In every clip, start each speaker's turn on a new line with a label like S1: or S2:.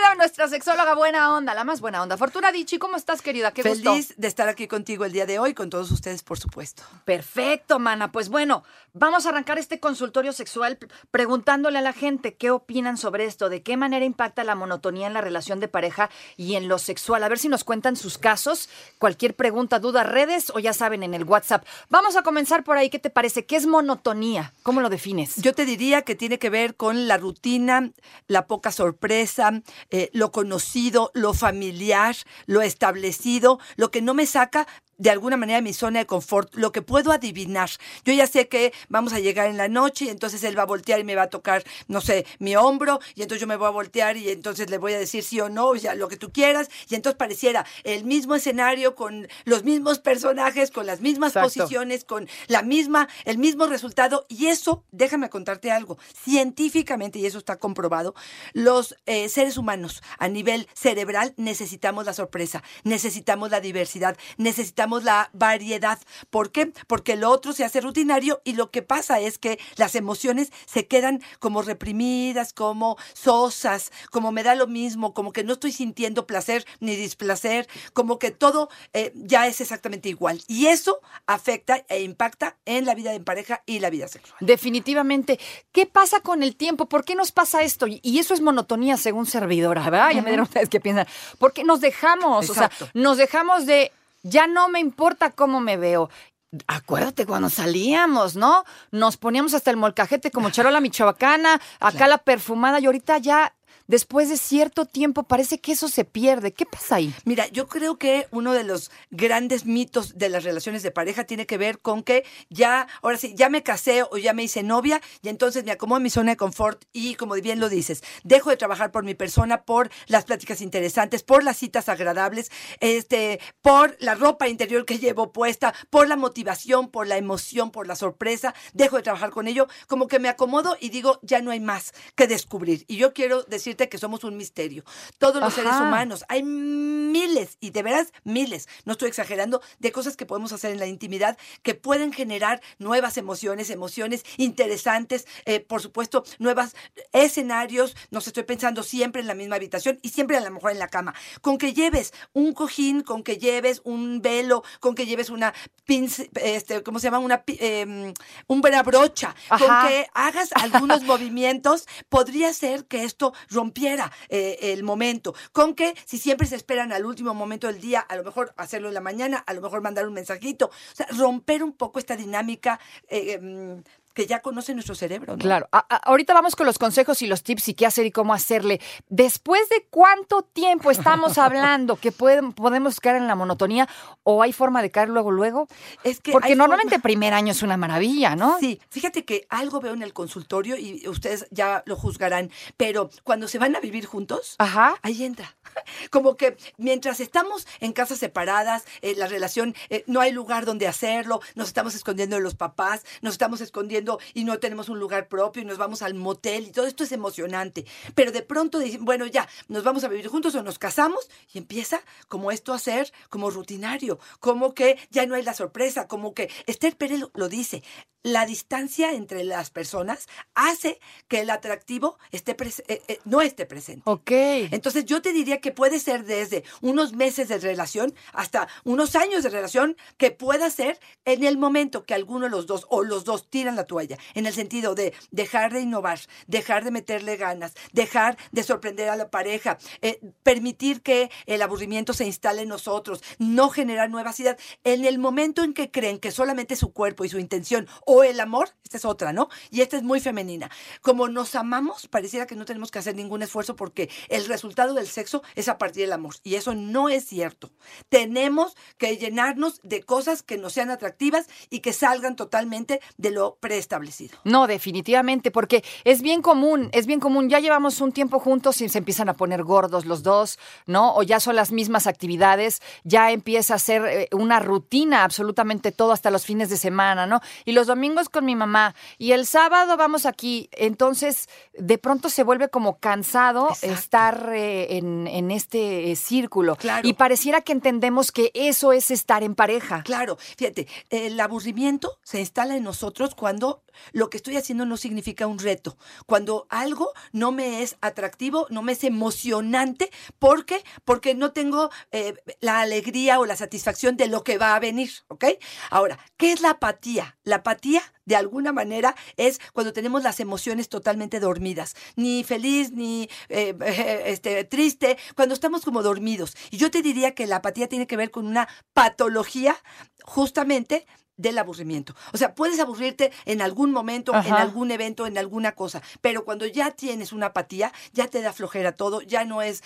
S1: a nuestra sexóloga buena onda, la más buena onda. Fortuna Dichi, ¿cómo estás, querida? Qué gusto.
S2: Feliz de estar aquí contigo el día de hoy, con todos ustedes, por supuesto.
S1: Perfecto, mana. Pues bueno, vamos a arrancar este consultorio sexual preguntándole a la gente qué opinan sobre esto, de qué manera impacta la monotonía en la relación de pareja y en lo sexual. A ver si nos cuentan sus casos. Cualquier pregunta, duda, redes o ya saben, en el WhatsApp. Vamos a comenzar por ahí. ¿Qué te parece? ¿Qué es monotonía? ¿Cómo lo defines?
S2: Yo te diría que tiene que ver con la rutina, la poca sorpresa, eh, lo conocido, lo familiar, lo establecido, lo que no me saca de alguna manera mi zona de confort, lo que puedo adivinar. Yo ya sé que vamos a llegar en la noche y entonces él va a voltear y me va a tocar, no sé, mi hombro y entonces yo me voy a voltear y entonces le voy a decir sí o no, ya lo que tú quieras y entonces pareciera el mismo escenario con los mismos personajes, con las mismas
S1: Exacto.
S2: posiciones, con la misma, el mismo resultado y eso, déjame contarte algo, científicamente y eso está comprobado, los eh, seres humanos a nivel cerebral necesitamos la sorpresa, necesitamos la diversidad, necesitamos la variedad. ¿Por qué? Porque lo otro se hace rutinario y lo que pasa es que las emociones se quedan como reprimidas, como sosas, como me da lo mismo, como que no estoy sintiendo placer ni displacer, como que todo eh, ya es exactamente igual. Y eso afecta e impacta en la vida en pareja y la vida sexual.
S1: Definitivamente. ¿Qué pasa con el tiempo? ¿Por qué nos pasa esto? Y- eso es monotonía según servidora, ¿verdad? Ya me dieron ustedes qué piensan. Porque nos dejamos,
S2: Exacto.
S1: o sea, nos dejamos de, ya no me importa cómo me veo. Acuérdate cuando salíamos, ¿no? Nos poníamos hasta el molcajete como charola michoacana, acá la perfumada y ahorita ya, después de cierto tiempo, parece que eso se pierde. ¿Qué pasa ahí?
S2: Mira, yo creo que uno de los grandes mitos de las relaciones de pareja tiene que ver con que ya, ahora sí, ya me casé o ya me hice novia y entonces me acomodo en mi zona de confort y como bien lo dices, dejo de trabajar por mi persona, por las pláticas interesantes, por las citas agradables, este, por la ropa interior que llevo puesta, por la motivación, por la emoción, por la sorpresa, dejo de trabajar con ello, como que me acomodo y digo, ya no hay más que descubrir. Y yo quiero decirte que somos un misterio. Todos los seres humanos, hay miles, y de veras miles, no estoy exagerando, de cosas que podemos hacer en la intimidad que pueden generar nuevas emociones, emociones interesantes, eh, por supuesto, nuevos escenarios. Nos estoy pensando siempre en la misma habitación y siempre a lo mejor en la cama. Con que lleves un cojín, con que lleves un velo, con que lleves una pinza, este, ¿cómo se llama? Una, em, una brocha,
S1: Ajá.
S2: con que hagas algunos movimientos, podría ser que esto rompiera eh, el momento. Con que si siempre se esperan al último momento del día, a lo mejor hacerlo en la mañana, a lo mejor mandar un mensajito. O sea, romper un poco esta dinámica eh, em, que ya conoce nuestro cerebro. ¿no?
S1: Claro. A- ahorita vamos con los consejos y los tips y qué hacer y cómo hacerle. Después de cuánto tiempo estamos hablando que pueden- podemos caer en la monotonía o hay forma de caer luego, luego?
S2: Es que
S1: Porque normalmente
S2: forma-
S1: primer año es una maravilla, ¿no?
S2: Sí, fíjate que algo veo en el consultorio y ustedes ya lo juzgarán, pero cuando se van a vivir juntos,
S1: Ajá.
S2: ahí entra. Como que mientras estamos en casas separadas, eh, la relación, eh, no hay lugar donde hacerlo, nos estamos escondiendo de los papás, nos estamos escondiendo y no tenemos un lugar propio y nos vamos al motel y todo esto es emocionante. Pero de pronto dicen, bueno, ya, nos vamos a vivir juntos o nos casamos y empieza como esto a ser como rutinario, como que ya no hay la sorpresa, como que Esther Pérez lo, dice, la distancia entre las personas hace que el atractivo esté eh, eh, no esté presente.
S1: Ok.
S2: Entonces yo te diría que puede ser desde unos meses de relación hasta unos años de relación que pueda ser en el momento que alguno de los dos o los dos tiran la toalla, en el sentido de dejar de innovar, dejar de meterle ganas, dejar de sorprender a la pareja, eh, permitir que el aburrimiento se instale en nosotros, no generar nuevas ideas. En el momento en que creen que solamente su cuerpo y su intención O el amor, esta es otra, ¿no? Y esta es muy femenina. Como nos amamos, pareciera que no tenemos que hacer ningún esfuerzo porque el resultado del sexo es a partir del amor. Y eso no es cierto. Tenemos que llenarnos de cosas que nos sean atractivas y que salgan totalmente de lo preestablecido.
S1: No, definitivamente, porque es bien común, es bien común. Ya llevamos un tiempo juntos y se empiezan a poner gordos los dos, ¿no? O ya son las mismas actividades, ya empieza a ser eh, una rutina absolutamente todo hasta los fines de semana, ¿no? Y los domingos con mi mamá y el sábado vamos aquí. Entonces, de pronto se vuelve como cansado
S2: Exacto.
S1: estar eh, en, en este eh, círculo.
S2: Claro.
S1: Y pareciera que entendemos que eso es estar en pareja.
S2: Claro, fíjate, el aburrimiento se instala en nosotros cuando lo que estoy haciendo no significa un reto, cuando algo no me es atractivo, no me es emocionante, ¿por qué? Porque no tengo eh, la alegría o la satisfacción de lo que va a venir, ¿ok? Ahora, ¿qué es la apatía? La apatía, de alguna manera, es cuando tenemos las emociones totalmente dormidas, ni feliz, ni eh, este, triste, cuando estamos como dormidos. Y yo te diría que la apatía tiene que ver con una patología justamente del aburrimiento. O sea, puedes aburrirte en algún momento, en algún evento, en alguna cosa, pero cuando ya tienes una apatía, ya te da flojera todo, ya no es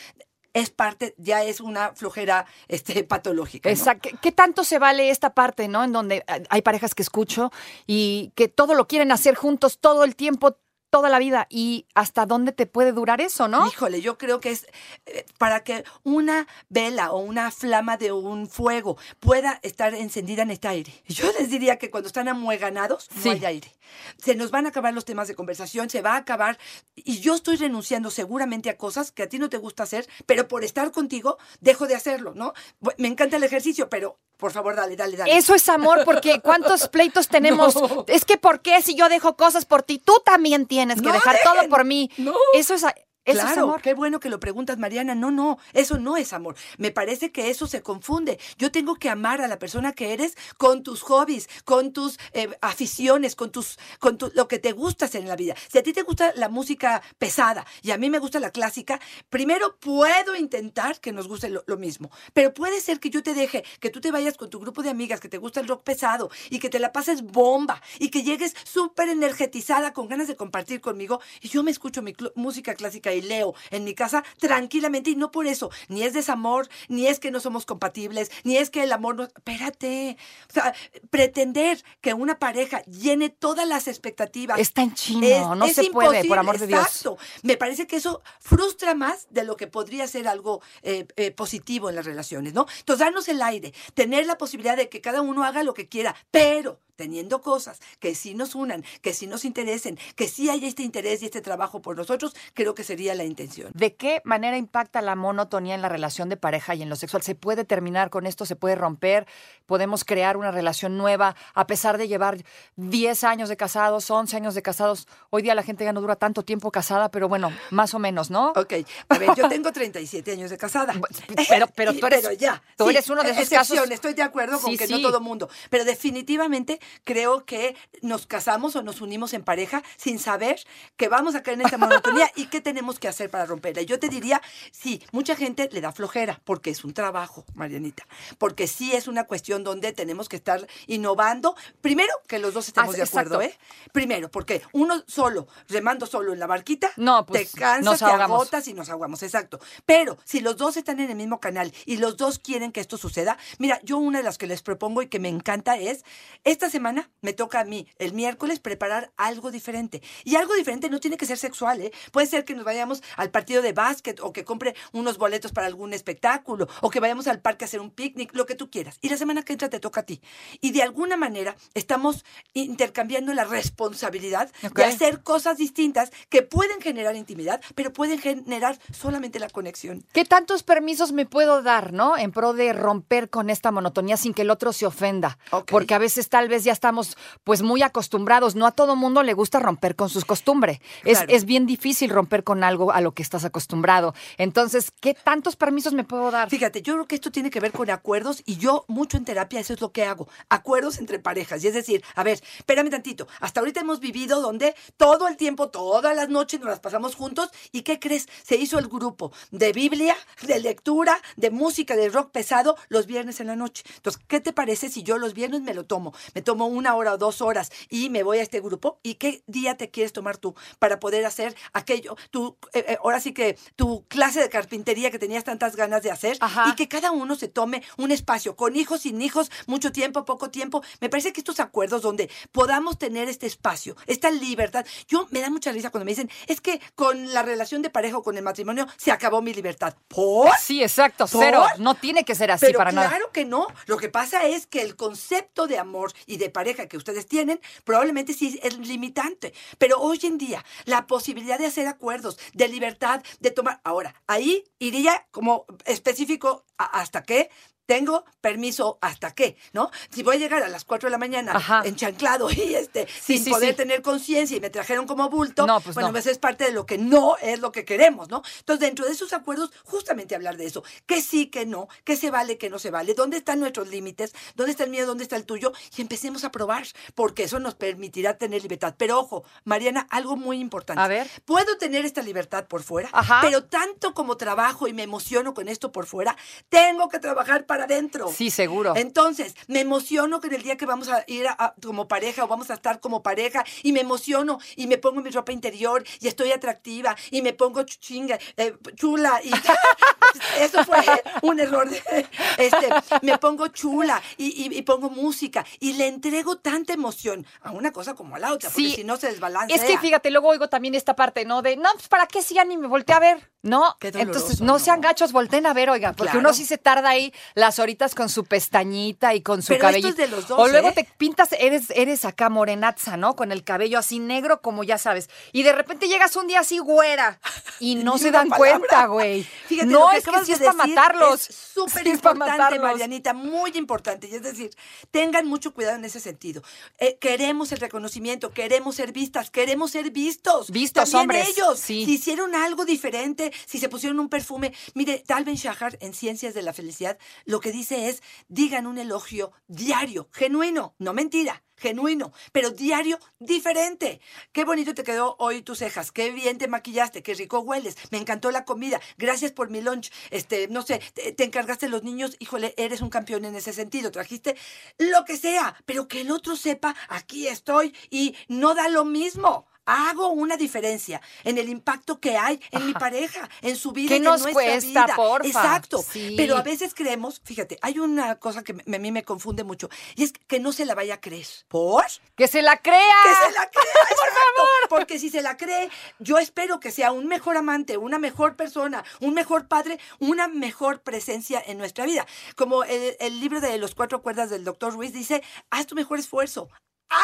S2: es parte, ya es una flojera este, patológica. ¿no?
S1: Exacto. ¿Qué, qué tanto se vale esta parte, no? En donde eh, hay parejas que escucho y que todo lo quieren hacer juntos todo el tiempo, toda la vida. ¿Y hasta dónde te puede durar eso, no?
S2: Híjole, yo creo que es eh, para que una vela o una flama de un fuego pueda estar encendida en este aire. Yo les diría que cuando están amueganados,
S1: Sí.
S2: no hay aire. Se nos van a acabar los temas de conversación, se va a acabar. Y yo estoy renunciando seguramente a cosas que a ti no te gusta hacer, pero por estar contigo, dejo de hacerlo, ¿no? Me encanta el ejercicio, pero por favor, dale, dale, dale.
S1: Eso es amor, porque ¿cuántos pleitos tenemos?
S2: No.
S1: Es que ¿por qué si yo dejo cosas por ti, tú también tienes que
S2: No
S1: dejar
S2: dejen.
S1: todo por mí?
S2: No.
S1: Eso es, eso es
S2: claro,
S1: amor.
S2: qué bueno que lo preguntas, Mariana. No, no, eso no es amor. Me parece que eso se confunde. Yo tengo que amar a la persona que eres con tus hobbies, con tus eh, aficiones, con tus, con tu- lo que te gusta hacer en la vida. Si a ti te gusta la música pesada y a mí me gusta la clásica, primero puedo intentar que nos guste lo, lo mismo. Pero puede ser que yo te deje, que tú te vayas con tu grupo de amigas que te gusta el rock pesado y que te la pases bomba y que llegues súper energetizada con ganas de compartir conmigo y yo me escucho mi música clásica y leo en mi casa tranquilamente y no por eso, ni es desamor, ni es que no somos compatibles, ni es que el amor no... Espérate, o sea, pretender que una pareja llene todas las expectativas
S1: Está en chino, no se puede, por amor de Dios.
S2: Exacto. Me parece que eso frustra más de lo que podría ser algo eh, eh, positivo en las relaciones, ¿no? Entonces, darnos el aire, tener la posibilidad de que cada uno haga lo que quiera, pero teniendo cosas que sí nos unan, que sí nos interesen, que sí haya este interés y este trabajo por nosotros, creo que sería la intención.
S1: ¿De qué manera impacta la monotonía en la relación de pareja y en lo sexual? ¿Se puede terminar con esto? ¿Se puede romper? ¿Podemos crear una relación nueva a pesar de llevar 10 años de casados, 11 años de casados? Hoy día la gente ya no dura tanto tiempo casada, pero bueno, más o menos, ¿no?
S2: Ok, a ver, yo tengo 37 años de casada.
S1: Pero, pero tú eres,
S2: pero ya,
S1: tú
S2: sí,
S1: eres uno de esos
S2: excepción,
S1: casos.
S2: Estoy de acuerdo con
S1: Sí,
S2: que no todo mundo, pero definitivamente creo que nos casamos o nos unimos en pareja sin saber que vamos a caer en esta monotonía y qué tenemos que hacer para romperla. Yo te diría, sí, mucha gente le da flojera porque es un trabajo, Marianita, porque sí es una cuestión donde tenemos que estar innovando. Primero, que los dos estemos
S1: Ah,
S2: de acuerdo,
S1: exacto.
S2: ¿eh? Primero, porque uno solo, remando solo en la barquita,
S1: No, pues,
S2: te cansas, te agotas y nos ahogamos, exacto. Pero si los dos están en el mismo canal y los dos quieren que esto suceda, mira, yo una de las que les propongo y que me encanta es, esta semana me toca a mí, el miércoles, preparar algo diferente. Y algo diferente no tiene que ser sexual, ¿eh? Puede ser que nos vayamos al partido de básquet o que compre unos boletos para algún espectáculo o que vayamos al parque a hacer un picnic, lo que tú quieras. Y la semana que entra te toca a ti. Y de alguna manera estamos intercambiando la responsabilidad
S1: Ok.
S2: de hacer cosas distintas que pueden generar intimidad, pero pueden generar solamente la conexión.
S1: ¿Qué tantos permisos me puedo dar, no? En pro de romper con esta monotonía sin que el otro se ofenda.
S2: Ok.
S1: Porque a veces tal vez ya estamos pues muy acostumbrados. No a todo mundo le gusta romper con sus costumbres. Es,
S2: Claro.
S1: es bien difícil romper con algo a lo que estás acostumbrado. Entonces, ¿qué tantos permisos me puedo dar?
S2: Fíjate, yo creo que esto tiene que ver con acuerdos y yo mucho en terapia eso es lo que hago, acuerdos entre parejas. Y es decir, a ver, espérame tantito, hasta ahorita hemos vivido donde todo el tiempo, todas las noches nos las pasamos juntos y ¿qué crees? Se hizo el grupo de Biblia, de lectura, de música, de rock pesado los viernes en la noche. Entonces, ¿qué te parece si yo los viernes me lo tomo? Me tomo tomo una hora o dos horas y me voy a este grupo. ¿Y qué día te quieres tomar tú para poder hacer aquello? Tu, eh, eh, ahora sí que tu clase de carpintería que tenías tantas ganas de hacer
S1: Ajá.
S2: y que cada uno se tome un espacio, con hijos, sin hijos, mucho tiempo, poco tiempo. Me parece que estos acuerdos donde podamos tener este espacio, esta libertad. Yo me da mucha risa cuando me dicen, es que con la relación de pareja o con el matrimonio se acabó mi libertad. ¿Por?
S1: Sí, exacto,
S2: ¿Por?
S1: cero. No tiene que ser así
S2: Pero
S1: para
S2: claro
S1: nada.
S2: que no. Lo que pasa es que el concepto de amor y de pareja que ustedes tienen probablemente sí es limitante. Pero hoy en día, la posibilidad de hacer acuerdos, de libertad, de tomar. Ahora, ahí iría como específico hasta qué. Tengo permiso hasta qué, ¿no? Si voy a llegar a las 4 de la mañana
S1: Ajá.
S2: enchanclado y este
S1: Sí,
S2: sin
S1: sí,
S2: poder
S1: sí.
S2: tener conciencia y me trajeron como bulto,
S1: No, pues
S2: bueno,
S1: no.
S2: pues es parte de lo que no es lo que queremos, ¿no? Entonces, dentro de esos acuerdos, justamente hablar de eso. Que sí, que no, que se vale, que no se vale, dónde están nuestros límites, dónde está el mío, dónde está el tuyo, y empecemos a probar, porque eso nos permitirá tener libertad. Pero ojo, Mariana, algo muy importante.
S1: A ver.
S2: Puedo tener esta libertad por fuera,
S1: Ajá.
S2: pero tanto como trabajo y me emociono con esto por fuera, tengo que trabajar para adentro.
S1: Sí, seguro.
S2: Entonces, me emociono con el día que vamos a ir a- a- como pareja o vamos a estar como pareja y me emociono y me pongo mi ropa interior y estoy atractiva y me pongo ch- chinga, eh, chula y eso fue un error. de- este, me pongo chula y, y- y pongo música y le entrego tanta emoción a una cosa como a la otra, porque
S1: Sí.
S2: si no se desbalancea.
S1: Es que fíjate, luego oigo también esta parte, ¿no? De, no, pues para qué si ya ni me volteé a ver. No,
S2: doloroso,
S1: entonces no,
S2: ¿no?
S1: sean gachos, volteen a ver, oiga, porque
S2: Claro.
S1: uno sí se tarda ahí las horitas con su pestañita y con su
S2: Pero
S1: cabello.
S2: esto es de los dos,
S1: o luego
S2: ¿eh?
S1: te pintas, eres, eres acá morenaza, ¿no? Con el cabello así negro, como ya sabes. Y de repente llegas un día así güera y no se dan
S2: palabra.
S1: cuenta, güey.
S2: Fíjate,
S1: no,
S2: lo que
S1: es que sí es para matarlos.
S2: Súper
S1: Sí
S2: importante,
S1: matarlos.
S2: Marianita, muy importante. Y es decir, tengan mucho cuidado en ese sentido. Eh, queremos el reconocimiento, queremos ser vistas, queremos ser vistos.
S1: Vistos,
S2: También
S1: hombres,
S2: ellos,
S1: sí.
S2: si hicieron algo diferente, si se pusieron un perfume. Mire, Tal Ben Shahar, en Ciencias de la Felicidad, lo que dice es, digan un elogio diario, genuino, no mentira. Genuino, pero diario diferente. Qué bonito te quedó hoy tus cejas, qué bien te maquillaste, qué rico hueles, me encantó la comida, gracias por mi lunch, este, no sé, te, te encargaste los niños, híjole, eres un campeón en ese sentido, trajiste lo que sea, pero que el otro sepa, aquí estoy y no da lo mismo. Hago una diferencia en el impacto que hay en mi pareja, en su vida
S1: ¿Qué
S2: en
S1: nos
S2: nuestra
S1: cuesta,
S2: vida.
S1: porfa?
S2: Exacto.
S1: Sí.
S2: Pero a veces creemos, fíjate, hay una cosa que me- a mí me confunde mucho y es que no se la vaya a creer. ¿Por?
S1: Que se la crea.
S2: Que se la crea, por favor. Porque si se la cree, yo espero que sea un mejor amante, una mejor persona, un mejor padre, una mejor presencia en nuestra vida. Como el, el libro de los cuatro cuerdas del doctor Ruiz dice, haz tu mejor esfuerzo.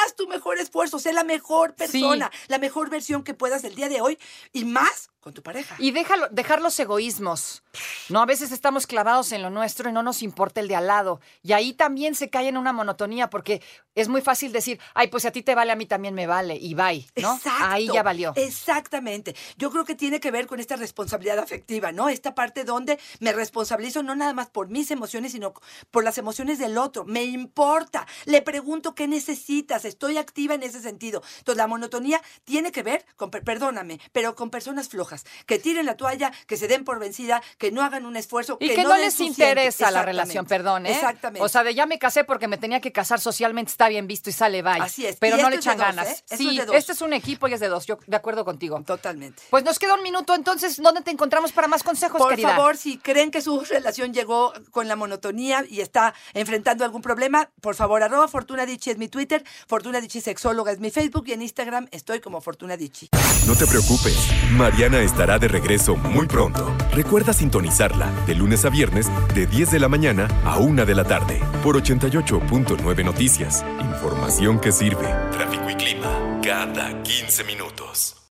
S2: Haz tu mejor esfuerzo, sé la mejor persona, la mejor versión que puedas el día de hoy y más con tu pareja.
S1: Y déjalo, dejar los egoísmos. No, a veces estamos clavados en lo nuestro y no nos importa el de al lado. Y ahí también se cae en una monotonía porque es muy fácil decir, ay, pues si a ti te vale, a mí también me vale. Y bye, ¿no?
S2: Exacto.
S1: Ahí ya valió.
S2: Exactamente. Yo creo que tiene que ver con esta responsabilidad afectiva, ¿no? Esta parte donde me responsabilizo no nada más por mis emociones, sino por las emociones del otro. Me importa. Le pregunto qué necesitas. Estoy activa en ese sentido. Entonces, la monotonía tiene que ver con, perdóname, pero con personas flojas, que tiren la toalla, que se den por vencida, que no hagan un esfuerzo,
S1: Y que, no, les interesa la relación, perdón, ¿eh?
S2: Exactamente.
S1: O sea, de ya me casé porque me tenía que casar socialmente, está bien visto y sale bye.
S2: Así es.
S1: Pero
S2: Y
S1: no le echan ganas.
S2: ¿eh?
S1: Sí,
S2: es
S1: este es un equipo y es de dos. Yo de acuerdo contigo.
S2: Totalmente.
S1: Pues nos queda un minuto, entonces, ¿dónde te encontramos para más consejos,
S2: Por
S1: querida?
S2: favor, si creen que su relación llegó con la monotonía y está enfrentando algún problema, por favor, arroba Fortuna Dichi es mi Twitter, Fortuna Dichi Sexóloga es mi Facebook y en Instagram estoy como Fortuna Dichi.
S3: No te preocupes, Mariana estará de regreso muy pronto. Recuerda sintonizarla de lunes a viernes de 10 de la mañana a 1 de la tarde por 88.9 Noticias. Información que sirve. Tráfico y clima cada 15 minutos.